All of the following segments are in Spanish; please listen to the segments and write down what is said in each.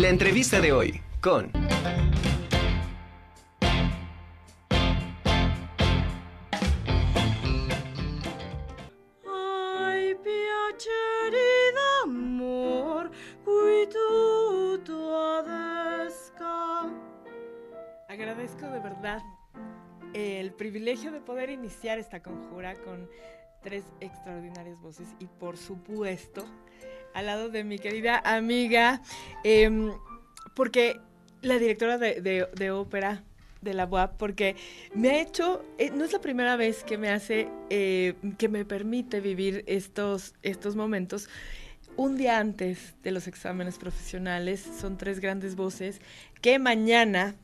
La entrevista de hoy con... Agradezco de verdad el privilegio de poder iniciar esta conjura con tres extraordinarias voces y por supuesto al lado de mi querida amiga, em, porque la directora de, ópera de la UAP, porque me ha hecho, eh, no es la primera vez que me hace, eh, que me permite vivir estos, estos momentos. Un día antes de los exámenes profesionales, son tres grandes voces que mañana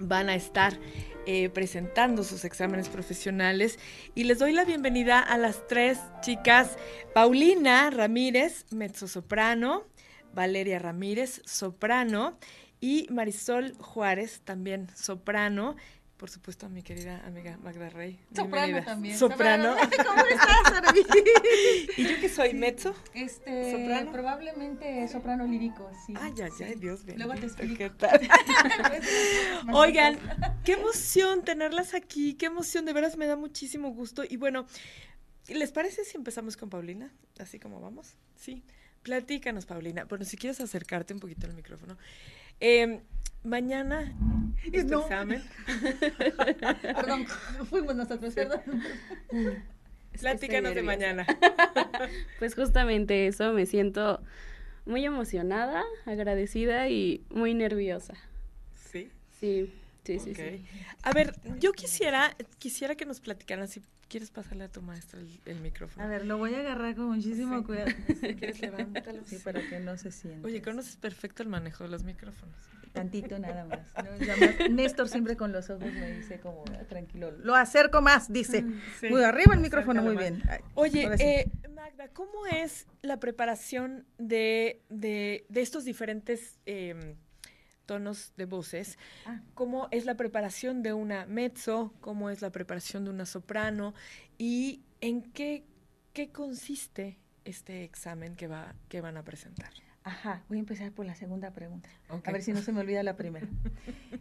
van a estar eh, presentando sus exámenes profesionales y les doy la bienvenida a las tres chicas, Paulina Ramírez, mezzosoprano, Valeria Ramírez, soprano y Marisol Juárez, también soprano. Por supuesto, a mi querida amiga Magda Rey. Soprano bienvenida. también. Soprano. ¿Cómo estás? ¿Y yo que soy mezzo? Este, ¿Soprano? probablemente soprano lírico, sí. Ay, ay, ay, Dios mío. Luego te explico. ¿Qué tal? Oigan, qué emoción tenerlas aquí, qué emoción, de veras me da muchísimo gusto. Y bueno, ¿les parece si empezamos con Paulina? Así como vamos. Sí. Platícanos, Paulina. Bueno, si quieres acercarte un poquito al micrófono. Eh, mañana es tu No. examen. Perdón, fuimos nosotros, perdón. Platícanos de mañana. Pues justamente eso, me siento muy emocionada, agradecida y muy nerviosa. Sí. Sí, sí, sí, sí. A ver, yo quisiera, quisiera que nos platicaran, si quieres pasarle a tu maestra el, el micrófono. A ver, lo voy a agarrar con muchísimo Sí. cuidado. Si quieres, levántalo. Sí, para que no se sienta. Oye, conoces perfecto el manejo de los micrófonos. Tantito nada más. ¿no? Néstor siempre con los ojos me dice como, "Ah, tranquilo. Lo acerco más, dice. Sí. Muy arriba el micrófono, muy bien. Oye, sí. eh, Magda, ¿cómo es la preparación de, de- de estos diferentes em, tonos de voces? Ah. ¿Cómo es la preparación de una mezzo? ¿Cómo es la preparación de una soprano? ¿Y en qué, qué consiste este examen que, va, que van a presentar? Ajá, voy a empezar por la segunda pregunta. A ver si no se me olvida la primera.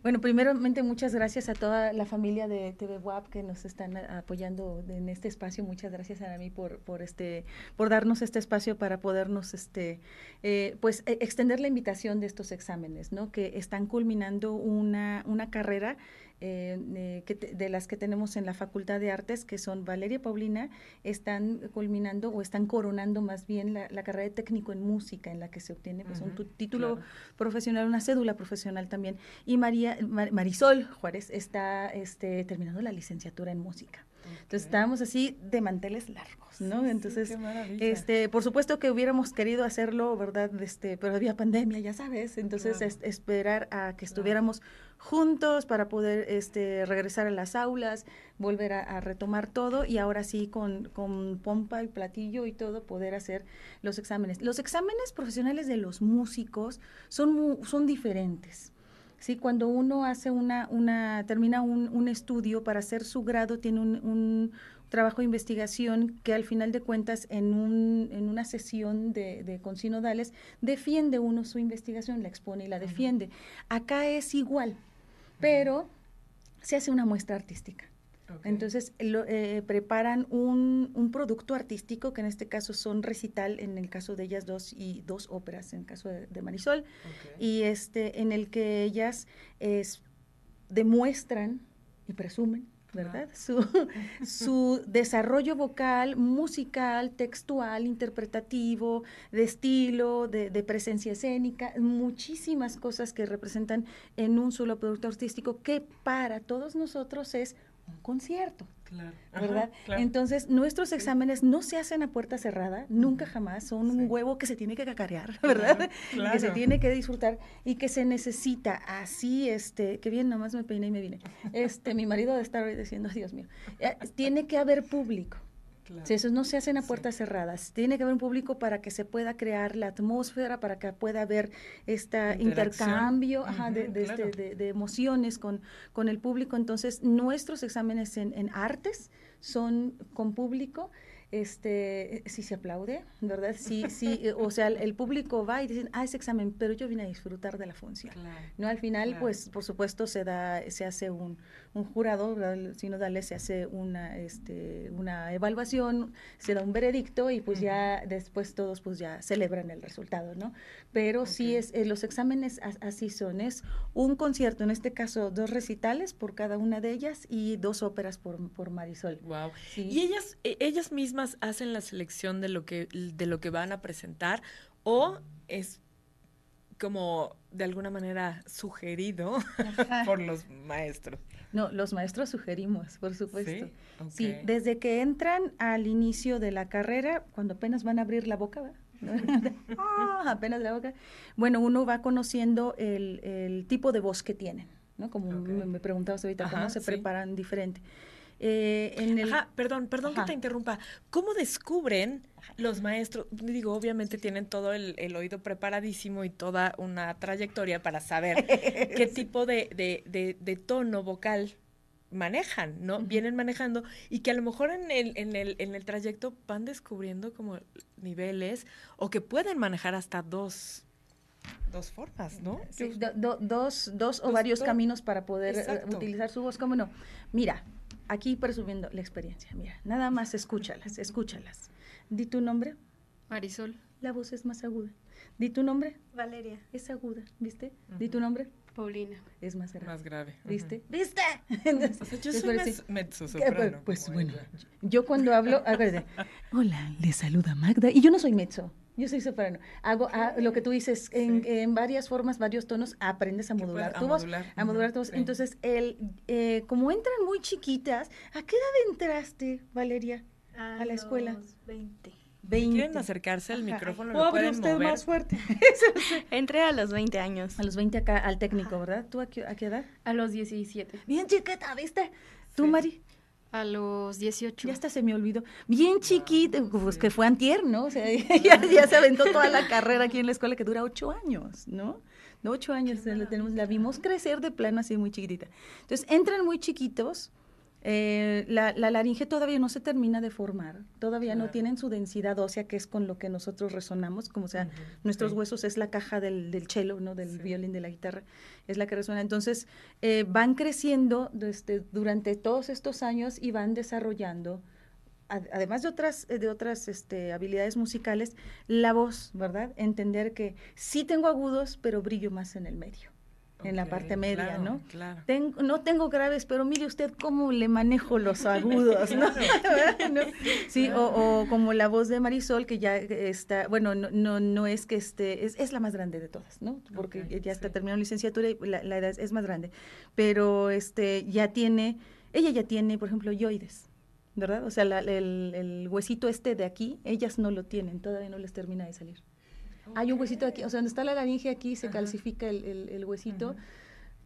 bueno, primeramente muchas gracias a toda la familia de TV WAP que nos están apoyando en este espacio. Muchas gracias a mí por, por este, por darnos este espacio para podernos, este, eh, pues, e- extender la invitación de estos exámenes, ¿no? Que están culminando una, una carrera eh, que te- de las que tenemos en la Facultad de Artes, que son Valeria y Paulina, están culminando o están coronando más bien la, la carrera de técnico en música, en la que se obtiene pues, un título claro. profesional, una cédula profesional también. Y María, Mar- Marisol Juárez está este, terminando la licenciatura en música. Entonces estábamos así de manteles largos, ¿no? Sí, Entonces, este, por supuesto que hubiéramos querido hacerlo, ¿verdad? Este, pero había pandemia, ya sabes. Entonces, Claro. es- esperar a que estuviéramos juntos para poder este, regresar a las aulas, volver a, a retomar todo y ahora sí con, con pompa y platillo y todo poder hacer los exámenes. Los exámenes profesionales de los músicos son, son diferentes. Sí, cuando uno hace una, una termina un, un estudio para hacer su grado, tiene un, un trabajo de investigación que al final de cuentas en, un, en una sesión de, de consinodales defiende uno su investigación, la expone y la defiende. Acá es igual, pero se hace una muestra artística. Entonces lo- eh, preparan un, un producto artístico, que en este caso son recital, en el caso de ellas dos, y dos óperas, en el caso de, de Marisol, y este, en el que ellas es, demuestran y presumen, ¿verdad? Su, su desarrollo vocal, musical, textual, interpretativo, de estilo, de, de presencia escénica, muchísimas cosas que representan en un solo producto artístico que para todos nosotros es un concierto. Claro. ¿verdad? Ajá, claro. Entonces, nuestros exámenes no se hacen a puerta cerrada, nunca jamás, son Sí. un huevo que se tiene que cacarear, ¿verdad? Claro, Que se tiene que disfrutar y que se necesita así, este, que bien, nomás me peiné y me vine. Este, mi marido de estar hoy diciendo, Dios mío, eh, tiene que haber público. Claro. Si esos no se hacen a Sí. puertas cerradas, tiene que haber un público para que se pueda crear la atmósfera, para que pueda haber este intercambio ajá, de, de este- claro. de- de emociones con, con el público. Entonces, nuestros exámenes en, en artes son con público. este, sí se aplaude, ¿verdad? Sí, sí, eh, o sea, el, el público va y dicen, ah, ese examen, pero yo vine a disfrutar de la función. Claro. No, al final, Claro. pues, por supuesto, se da, se hace un, un jurado, sinodales, se hace una, este, una evaluación, se da un veredicto y pues ya después todos pues ya celebran el resultado, ¿no? Pero sí Ok. es, eh, los exámenes as- así son, es un concierto, en este caso dos recitales por cada una de ellas y dos óperas por, por Marisol. Wow. Sí. ¿Y ellas, e- ellas mismas hacen la selección de lo que, de lo que van a presentar o es como de alguna manera sugerido por los maestros? No, los maestros sugerimos, por supuesto. ¿Sí? Desde que entran al inicio de la carrera, cuando apenas van a abrir la boca, ¿verdad? Ah, apenas la boca. Bueno, uno va conociendo el, el tipo de voz que tienen, ¿no? Como me, me preguntabas ahorita, Ajá, cómo se sí. preparan diferente. Eh, en el, Ajá, perdón, perdón Ajá. que te interrumpa. ¿Cómo descubren los maestros? Digo, obviamente tienen todo el, el oído preparadísimo y toda una trayectoria para saber qué tipo de, de- de- de tono vocal manejan, ¿no? Vienen manejando y que a lo mejor en el, en el, en el trayecto van descubriendo como niveles o que pueden manejar hasta dos, dos formas, ¿no? Sí, do- do- dos, dos o varios do- caminos para poder eh, Exacto. utilizar su voz, ¿cómo no? Mira, aquí presumiendo la experiencia, mira, nada más escúchalas, escúchalas. Di tu nombre, Marisol. la voz es más aguda. Di tu nombre, Valeria. es aguda, ¿viste? Di tu nombre, Paulina. es más grave. más grave. ¿Viste? ¿Viste? Entonces, O sea, yo soy decir- mezzosoprano, que, pues, pues bueno, ella. yo cuando hablo, acuérdate, hola, le saluda Magda, y yo no soy mezzo, yo soy soprano. Hago ah, lo que tú dices, en, Sí. en varias formas, varios tonos, aprendes a modular tu a voz, modular, a modular tu voz. sí. Entonces, el, eh, como entran muy chiquitas, ¿a qué edad entraste, Valeria? A la escuela. los 20. Si 20. quieren acercarse al Ajá. micrófono, ¿Puedo lo hablar pueden usted mover. más fuerte? Entré a los 20 años. A los 20 acá al técnico, ¿verdad? ¿Tú a qué, a qué edad? A los 17. Bien chiquita, ¿viste? ¿Tú, Sí. Mari? A los 18. Ya hasta se me olvidó. Bien chiquita, pues que fue antier, ¿no? O sea, ya, ya se aventó toda la carrera aquí en la escuela que dura ocho años, ¿no? De ocho años la, tenemos, la vimos crecer de plano así muy chiquitita. Entonces, entran muy chiquitos, eh, la, la laringe todavía no se termina de formar, todavía no tienen su densidad ósea, que es con lo que nosotros resonamos, como sea, nuestros sí. huesos es la caja del, del cello, ¿no? Del Sí. violín, de la guitarra, es la que resuena. Entonces, eh, van creciendo durante todos estos años y van desarrollando, ad- además de otras, eh, de otras este, habilidades musicales, la voz, ¿verdad? Entender que sí tengo agudos, pero brillo más en el medio, en la parte media, claro, ¿no? Claro. Ten- no tengo graves, pero mire usted cómo le manejo los agudos, ¿no? ¿No? Sí, o, o como la voz de Marisol, que ya está, bueno, no, no, no es que esté, es, es la más grande de todas, ¿no? Porque ya está sí. terminando licenciatura y la, la edad es, es más grande, pero este ya tiene, ella ya tiene, por ejemplo, yoides, ¿verdad? O sea, la- el, el huesito este de aquí, ellas no lo tienen, todavía no les termina de salir. Hay un huesito aquí, o sea, donde está la laringe aquí se Ajá. calcifica el, el- el huesito.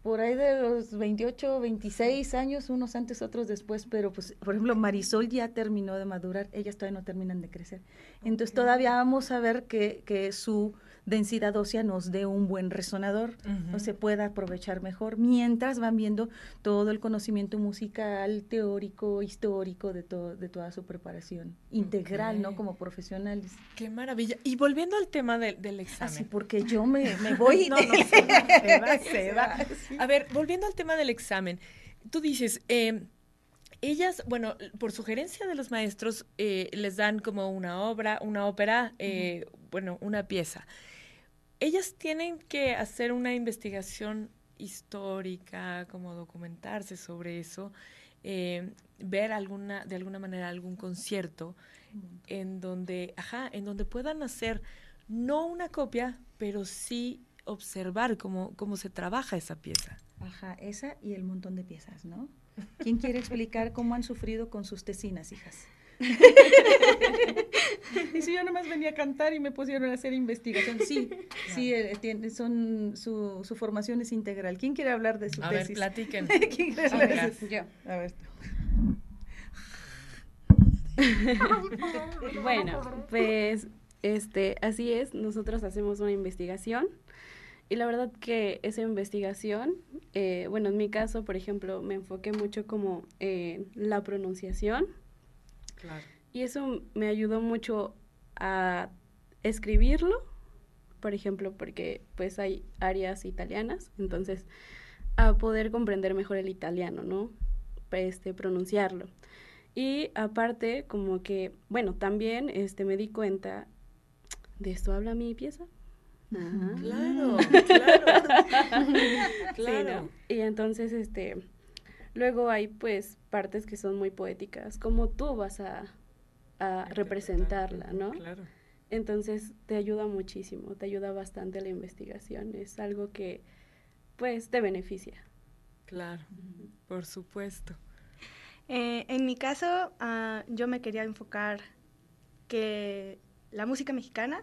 Por ahí de los 28, 26 años, unos antes, otros después, pero pues, por ejemplo, Marisol ya terminó de madurar, ellas todavía no terminan de crecer. Entonces todavía vamos a ver que, que su densidad ósea nos dé un buen resonador, o Ujú. se pueda aprovechar mejor, mientras van viendo todo el conocimiento musical, teórico, histórico de, to- de toda su preparación integral, ¿no? Como profesionales. Qué maravilla. Y volviendo al tema del, del Así, examen. porque yo me, me voy. No, no, se va, se va, se Se va. va, sí. A ver, volviendo al tema del examen. Tú dices, eh, ellas, bueno, por sugerencia de los maestros, eh, les dan como una obra, una ópera, eh, bueno, una pieza. Ellas tienen que hacer una investigación histórica, como documentarse sobre eso, eh, ver alguna, de alguna manera algún concierto en donde, ajá, en donde puedan hacer no una copia, pero sí observar cómo, cómo se trabaja esa pieza. Ajá, esa y el montón de piezas, ¿no? ¿Quién quiere explicar cómo han sufrido con sus tesinas, hijas? y si yo nomás venía a cantar y me pusieron a hacer investigación. Sí, sí, eh, tiene- son, su, su formación es integral. ¿Quién quiere hablar de su A ver, platiquen. ¿Quién quiere hablar de Venga. su- Yo. A ver. Bueno, pues este, así es, nosotros hacemos una investigación y la verdad que esa investigación, eh, bueno, en mi caso, por ejemplo, me enfoqué mucho como en la pronunciación Claro. Y eso me ayudó mucho a escribirlo, por ejemplo, porque pues hay áreas italianas, entonces a poder comprender mejor el italiano, ¿no? Este, pronunciarlo. Y aparte, como que, bueno, también este, me di cuenta, ¿de esto habla mi pieza? Claro, claro. claro. Y entonces, este, luego hay pues partes que son muy poéticas, como tú vas a, a representarla, ¿no? Claro. Entonces te ayuda muchísimo, te ayuda bastante la investigación, es algo que pues te beneficia. Claro, por supuesto. Eh, en mi caso, ah, yo me quería enfocar que la música mexicana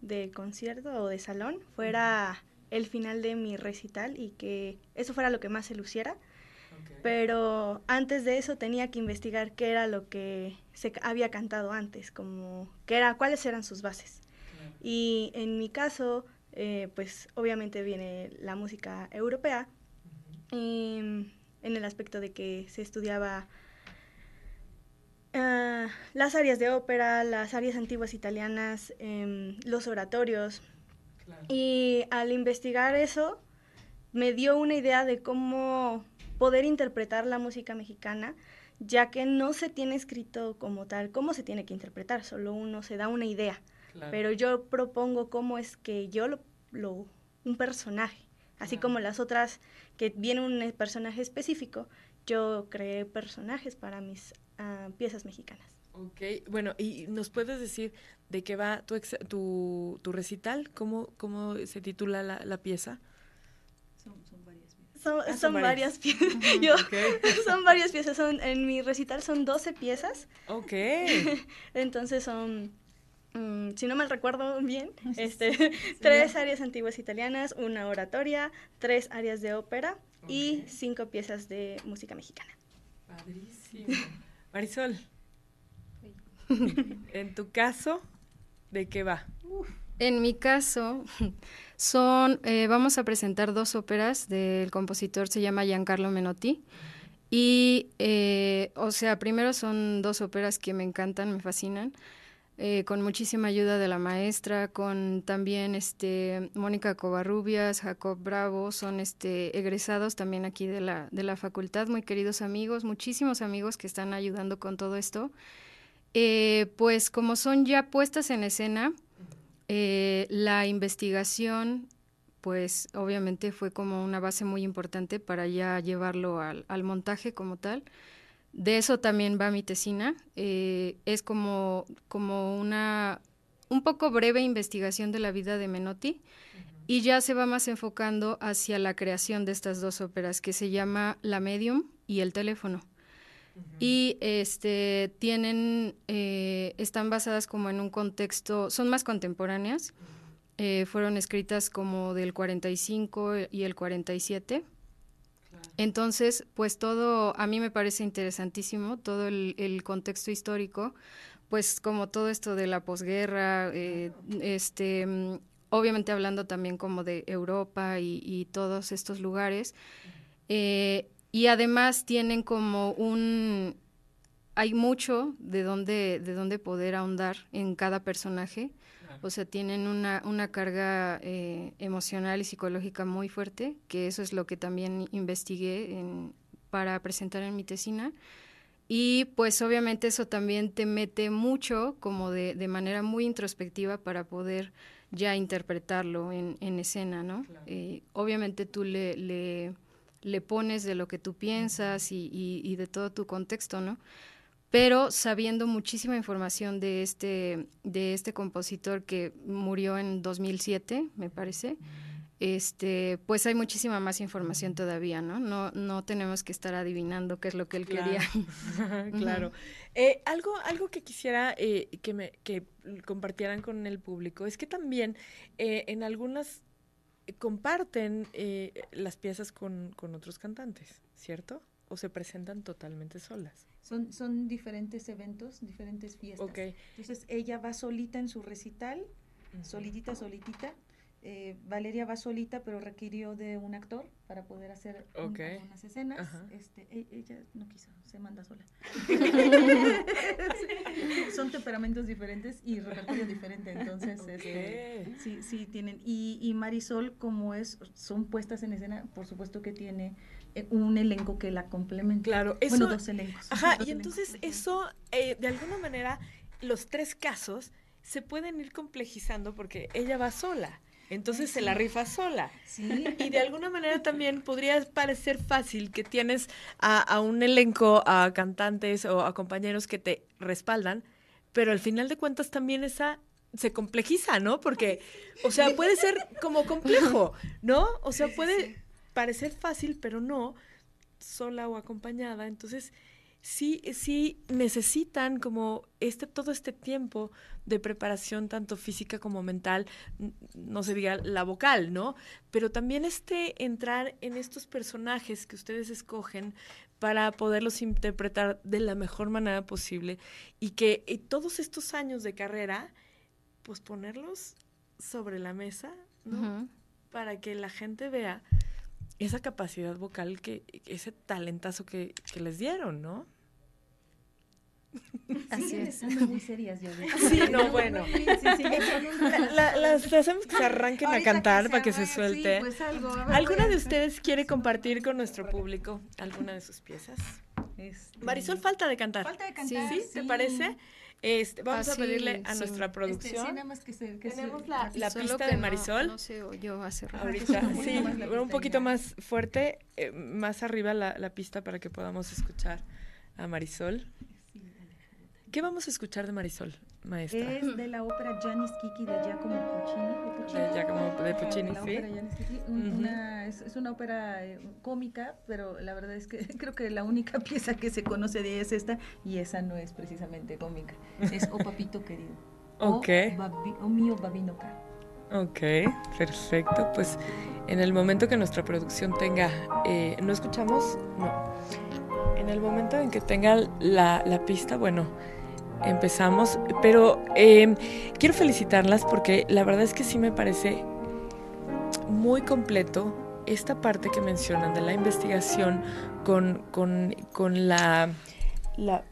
de concierto o de salón fuera el final de mi recital y que eso fuera lo que más se luciera. Pero antes de eso tenía que investigar qué era lo que se había cantado antes, como qué era, cuáles eran sus bases. Y en mi caso, eh, pues obviamente viene la música europea, en el aspecto de que se estudiaba ah, las áreas de ópera, las áreas antiguas italianas, em, los oratorios. Y al investigar eso, me dio una idea de cómo poder interpretar la música mexicana, ya que no se tiene escrito como tal cómo se tiene que interpretar, solo uno se da una idea. Pero yo propongo cómo es que yo lo, un personaje, así como las otras que viene un personaje específico, yo creé personajes para mis ah, piezas mexicanas. Ok, bueno, ¿y nos puedes decir de qué va tu, tu, tu recital? ¿Cómo, ¿Cómo se titula la, la pieza? Son, ah, son, varias, piezas. Son varias piezas. Son, en mi recital son 12 piezas. Ok. Entonces son, mm, si no mal recuerdo bien, este, tres áreas antiguas italianas, una oratoria, tres áreas de ópera y cinco piezas de música mexicana. Padrísimo. Marisol, en tu caso, ¿de qué va? En mi caso, son, eh, vamos a presentar dos óperas del compositor, se llama Giancarlo Menotti. Y, eh, o sea, primero son dos óperas que me encantan, me fascinan, eh, con muchísima ayuda de la maestra, con también este, Mónica Covarrubias, Jacob Bravo, son este, egresados también aquí de la, de la facultad, muy queridos amigos, muchísimos amigos que están ayudando con todo esto. pues como son ya puestas en escena, eh, la investigación, pues obviamente fue como una base muy importante para ya llevarlo al, montaje como tal. De eso también va mi tesina. Eh, es como, como una un poco breve investigación de la vida de Menotti y ya se va más enfocando hacia la creación de estas dos óperas que se llama La Medium y El Teléfono y este tienen eh, están basadas como en un contexto son más contemporáneas eh, fueron escritas como del 45 y el 47 entonces pues todo a mí me parece interesantísimo todo el, contexto histórico pues como todo esto de la posguerra eh, este mm, obviamente hablando también como de Europa y, todos estos lugares y además tienen como un hay mucho de dónde de dónde poder ahondar en cada personaje. O sea tienen una, una carga eh, emocional y psicológica muy fuerte que eso es lo que también investigué para presentar en mi tesina. Y pues obviamente eso también te mete mucho como de, de manera muy introspectiva para poder ya interpretarlo en, en escena no eh, obviamente tú le, le le pones de lo que tú piensas y, y, de todo tu contexto, ¿no? Pero sabiendo muchísima información de este, de este compositor que murió en 2007, me parece, este, pues hay muchísima más información todavía, ¿no? No, no tenemos que estar adivinando qué es lo que él quería. claro. Eh, algo, algo que quisiera eh, que me que compartieran con el público es que también eh, en algunas comparten eh, las piezas con, otros cantantes, ¿cierto? ¿O se presentan totalmente solas? Son, son diferentes eventos, diferentes fiestas. Entonces ella va solita en su recital, solitita, solitita, eh, Valeria va solita, pero requirió de un actor para poder hacer un- Ok. algunas escenas. Ajá. Este, e- ella no quiso, se manda sola. Son temperamentos diferentes y repertorio diferente, entonces este, sí, sí tienen. Y, y Marisol, como es, son puestas en escena, por supuesto que tiene eh, un elenco que la complementa. Claro, eso. bueno, dos elencos. Ajá, dos y entonces eso, eh, de alguna manera, los tres casos se pueden ir complejizando porque ella va sola. Entonces se la rifa sola. Sí. Y de alguna manera también podría parecer fácil que tienes a, a un elenco, a cantantes o a compañeros que te respaldan, pero al final de cuentas también esa se complejiza, ¿no? Porque, o sea, puede ser como complejo, ¿no? O sea, puede parecer fácil, pero no, sola o acompañada. Entonces, sí, sí necesitan como este, todo este tiempo de preparación, tanto física como mental, no se diga la vocal, ¿no? Pero también este entrar en estos personajes que ustedes escogen para poderlos interpretar de la mejor manera posible y que eh, todos estos años de carrera, pues ponerlos sobre la mesa, ¿no? Para que la gente vea esa capacidad vocal, que ese talentazo que, que les dieron, ¿no? Así Siguen es. estando muy serias, yo. Sí, no, bueno. Sí, sí, La- las hacemos que se arranquen a cantar para que se sí, suelte. pues algo, a ver, ¿Alguna de ustedes quiere compartir con nuestro público alguna de sus piezas? Este, Marisol, falta de cantar. falta de cantar. ¿Sí? ¿Te parece? Este, vamos a pedirle a sí. nuestra Este, producción. sí, nada más que se, que se- Tenemos la, la Solo pista de no- Marisol. No, se oyó hace rato. Ahorita, Un poquito sí, más la un poquito ya. más fuerte, eh, más arriba la, la pista para que podamos escuchar a Marisol. ¿Qué vamos a escuchar de Marisol, maestra? Es de la ópera Janis Kiki de Giacomo Puccini. de Giacomo- de Puccini, la sí. ópera Janis Kiki, un- Ujú. una- es, es una ópera eh, cómica, pero la verdad es que creo que la única pieza que se conoce de ella es esta, y esa no es precisamente cómica. Es O Papito Querido. Ok. O, Babi- o Mío Babino Caro. Ok, perfecto. Pues en el momento que nuestra producción tenga, eh, ¿no escuchamos? No. En el momento en que tenga la, la pista, bueno, empezamos. Pero eh, quiero felicitarlas porque la verdad es que sí me parece muy completo esta parte que mencionan de la investigación con, con, con la, la...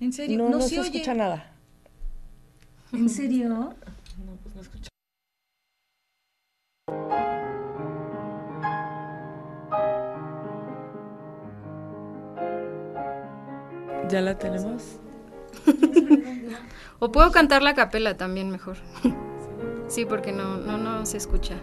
¿En serio? No, No, no se, se oye. escucha nada. ¿En serio? No, pues no escucha. ¿Ya la tenemos? O puedo cantar la capela también mejor. Sí, porque no, no, no se escucha.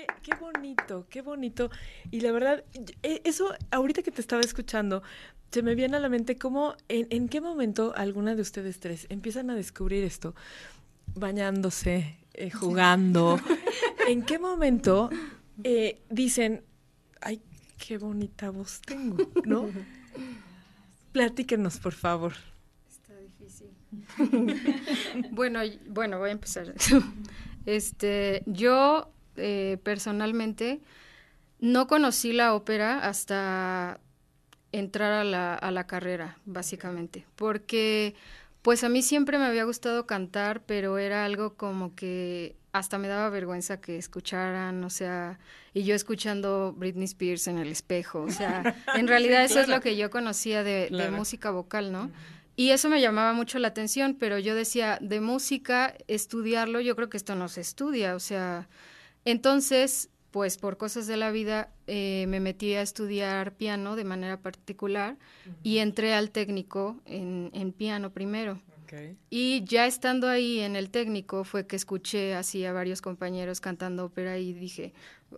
Qué, qué bonito, qué bonito. Y la verdad, e, eso, ahorita que te estaba escuchando, se me viene a la mente cómo, en, en qué momento alguna de ustedes tres empiezan a descubrir esto, bañándose, eh, jugando. ¿En qué momento eh, dicen, ay, qué bonita voz tengo, ¿no? Platíquenos, por favor. Está difícil. bueno, bueno, voy a empezar. este, yo eh, personalmente no conocí la ópera hasta entrar a la, a la carrera, básicamente, porque pues a mí siempre me había gustado cantar, pero era algo como que hasta me daba vergüenza que escucharan, o sea, y yo escuchando Britney Spears en el espejo, o sea, en realidad eso es lo que yo conocía de, de música vocal, ¿no? Y eso me llamaba mucho la atención, pero yo decía, de música, estudiarlo, yo creo que esto no se estudia, o sea, entonces, pues por cosas de la vida, eh, me metí a estudiar piano de manera particular y entré al técnico en, en piano primero. Y ya estando ahí en el técnico fue que escuché así a varios compañeros cantando ópera y dije,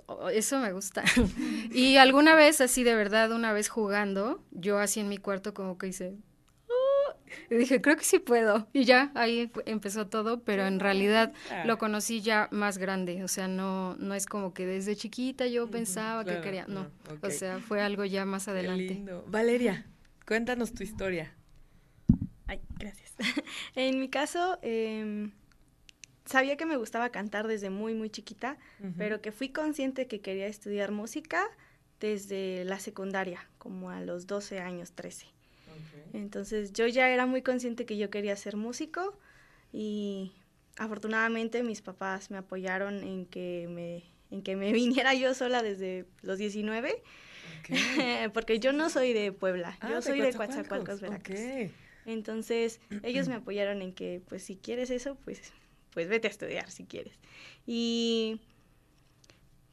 oh, eso me gusta. y alguna vez, así de verdad, una vez jugando, yo así en mi cuarto como que hice, y dije, creo que sí puedo. Y ya, ahí empezó todo, pero en realidad lo conocí ya más grande. O sea, no, no es como que desde chiquita yo pensaba que quería. No, o sea, fue algo ya más adelante. Valeria, cuéntanos tu historia. Ay, gracias. en mi caso, em, sabía que me gustaba cantar desde muy, muy chiquita, pero que fui consciente que quería estudiar música desde la secundaria, como a los 12 años, 13. Entonces yo ya era muy consciente que yo quería ser músico y afortunadamente mis papás me apoyaron en que me, en que me viniera yo sola desde los 19, porque yo no soy de Puebla, yo ah, soy de Coatzacoalcos, Veracruz. Entonces ellos me apoyaron en que pues si quieres eso, pues, pues vete a estudiar si quieres. Y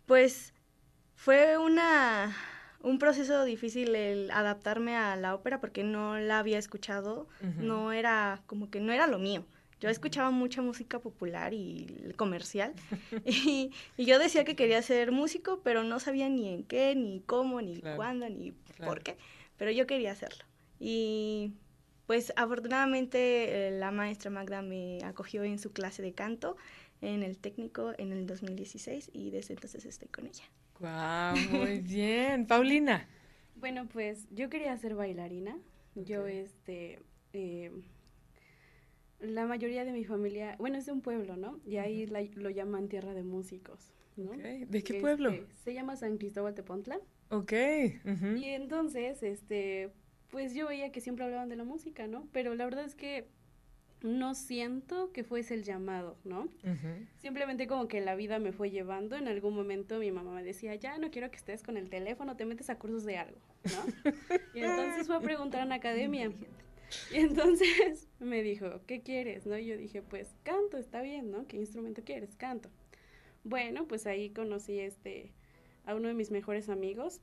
pues fue una un proceso difícil el adaptarme a la ópera porque no la había escuchado, no era como que no era lo mío. Yo escuchaba mucha música popular y comercial y, yo decía que quería ser músico, pero no sabía ni en qué, ni cómo, ni cuándo, ni por qué, pero yo quería hacerlo. Y pues afortunadamente eh, la maestra Magda me acogió en su clase de canto en el técnico en el 2016 y desde entonces estoy con ella. Wow, muy bien. Paulina. Bueno, pues yo quería ser bailarina. Yo, este, eh, la mayoría de mi familia, bueno, es de un pueblo, ¿no? Y ahí lo llaman tierra de músicos, ¿no? ¿De qué pueblo? Este, se llama San Cristóbal Tepontla. Ok. Y entonces, este, pues yo veía que siempre hablaban de la música, ¿no? Pero la verdad es que no siento que fuese el llamado, ¿no? Simplemente como que la vida me fue llevando. En algún momento mi mamá me decía, ya no quiero que estés con el teléfono, te metes a cursos de algo, ¿no? y entonces fue a preguntar en academia. Y entonces me dijo, ¿qué quieres? ¿No? Y yo dije, pues canto, está bien, ¿no? ¿Qué instrumento quieres? Canto. Bueno, pues ahí conocí este a uno de mis mejores amigos.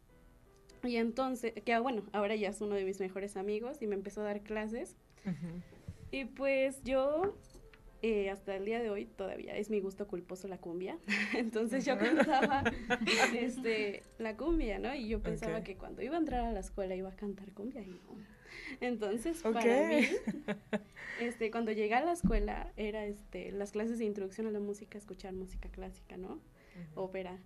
Y entonces, que ah, bueno, ahora ya es uno de mis mejores amigos y me empezó a dar clases. Y pues yo eh, hasta el día de hoy todavía es mi gusto culposo la cumbia. Entonces yo cantaba este, la cumbia, ¿no? Y yo pensaba que cuando iba a entrar a la escuela iba a cantar cumbia y no. Entonces, para mí, este, cuando llegué a la escuela era este, las clases de introducción a la música, escuchar música clásica, ¿no? Ópera.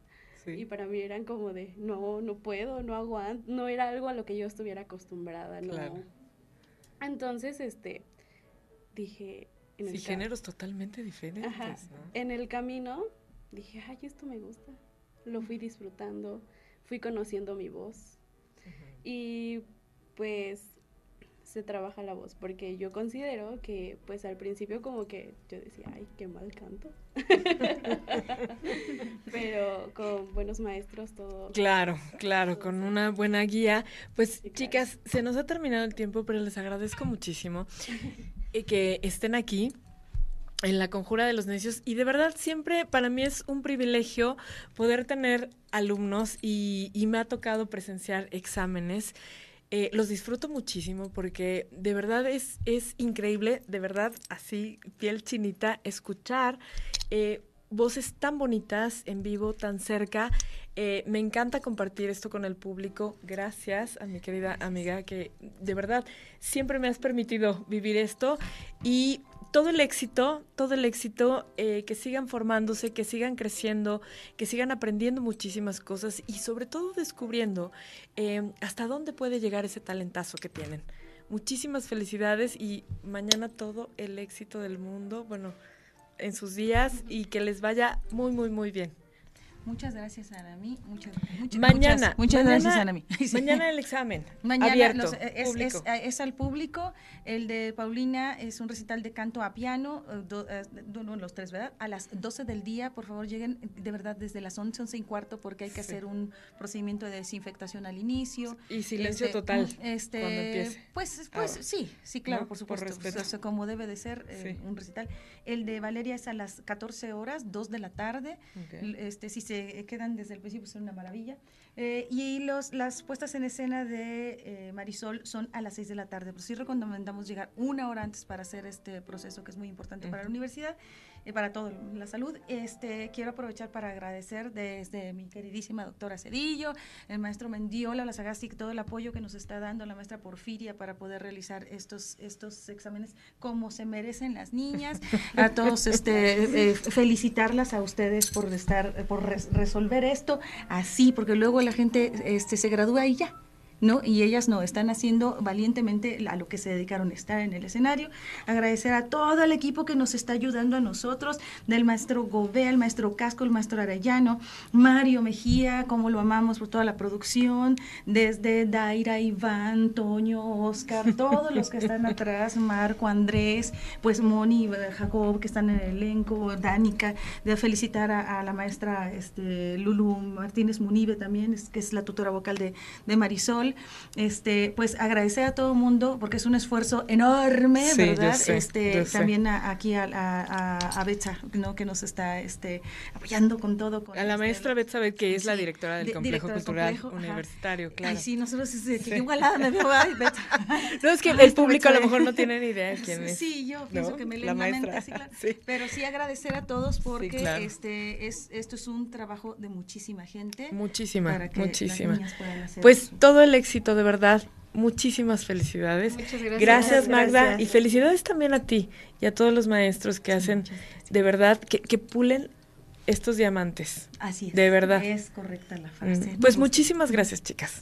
Y para mí eran como de, no, no puedo, no aguanto, no era algo a lo que yo estuviera acostumbrada, ¿no? Entonces, este, dije... En sí, géneros totalmente diferentes. En el camino dije, ay, esto me gusta. Lo fui disfrutando, fui conociendo mi voz. Y pues se trabaja la voz, porque yo considero que pues al principio como que yo decía, ay, qué mal canto. Pero con buenos maestros todo. Claro, claro, con una buena guía. Pues chicas, se nos ha terminado el tiempo, pero les agradezco muchísimo que estén aquí en la conjura de los necios y de verdad siempre para mí es un privilegio poder tener alumnos y, me ha tocado presenciar exámenes. Eh, los disfruto muchísimo porque de verdad es, es increíble, de verdad así, piel chinita, escuchar eh, voces tan bonitas en vivo, tan cerca. Eh, me encanta compartir esto con el público. Gracias a mi querida amiga que de verdad siempre me has permitido vivir esto y todo el éxito, todo el éxito, eh, que sigan formándose, que sigan creciendo, que sigan aprendiendo muchísimas cosas y sobre todo descubriendo eh, hasta dónde puede llegar ese talentazo que tienen. Muchísimas felicidades y mañana todo el éxito del mundo, bueno, en sus días y que les vaya muy, muy, muy bien. Muchas gracias, Anami. Muchas, mañana. Muchas, gracias, Anami. Mañana el examen. Mañana abierto, es, es, es, al público. El de Paulina es un recital de canto a piano, eh, do, eh, los tres, ¿verdad? A las 12 del día, por favor, lleguen de verdad desde las 11, 11 y cuarto, porque hay que sí. hacer un procedimiento de desinfectación al inicio. Y silencio este, total este, cuando empiece. Pues, pues ah, sí, sí, claro, ¿no? por supuesto. Por como debe de ser eh, sí. un recital. El de Valeria es a las 14 horas, 2 de la tarde. Okay. Este, si se quedan desde el principio, son una maravilla. Eh, y los, las puestas en escena de eh, Marisol son a las 6 de la tarde, pero sí recomendamos llegar una hora antes para hacer este proceso que es muy importante uh -huh. para la universidad y para toda la salud. Este, quiero aprovechar para agradecer desde mi queridísima doctora Cedillo, el maestro Mendiola, la Sagasti, todo el apoyo que nos está dando la maestra Porfiria para poder realizar estos, estos exámenes como se merecen las niñas. A todos este, eh, felicitarlas a ustedes por estar, por res resolver esto así, porque luego la gente este, se gradúa y ya ¿no? Y ellas no, están haciendo valientemente a lo que se dedicaron estar en el escenario. Agradecer a todo el equipo que nos está ayudando a nosotros, del maestro Gobea, el maestro Casco, el maestro Arellano, Mario Mejía, como lo amamos por toda la producción, desde Daira, Iván, Toño, Oscar, todos los que están atrás, Marco, Andrés, pues Moni, Jacob, que están en el elenco, Dánica, de felicitar a, la maestra este, Lulu Martínez Munive también, que es la tutora vocal de Marisol este, pues agradecer a todo el mundo porque es un esfuerzo enorme, sí, ¿verdad? Sé, este, también a, aquí a, a, a Betsa, ¿no? que nos está este, apoyando con todo. Con a la este, maestra Betsa Bet, que es sí, la directora del Complejo directora del Cultural complejo, Universitario, ajá. claro. Ay, sí, nosotros es de que igualada me veo, ay, Betsa. no, es que el público a lo mejor no tiene ni idea de quién es. Sí, yo pienso ¿no? que me leen la maestra. mente, sí, claro. sí. Pero sí agradecer a todos porque claro. este es esto es un trabajo de muchísima gente. Muchísima, para que muchísima. Las niñas puedan hacer Pues eso. todo el éxito, de verdad. Muchísimas felicidades. Muchas gracias. Gracias, Magda. Gracias. Y felicidades también a ti y a todos los maestros que hacen, de verdad, que, que pulen estos diamantes. Así es. De verdad. Es correcta la frase. Mm. Pues muchísimas gracias, chicas.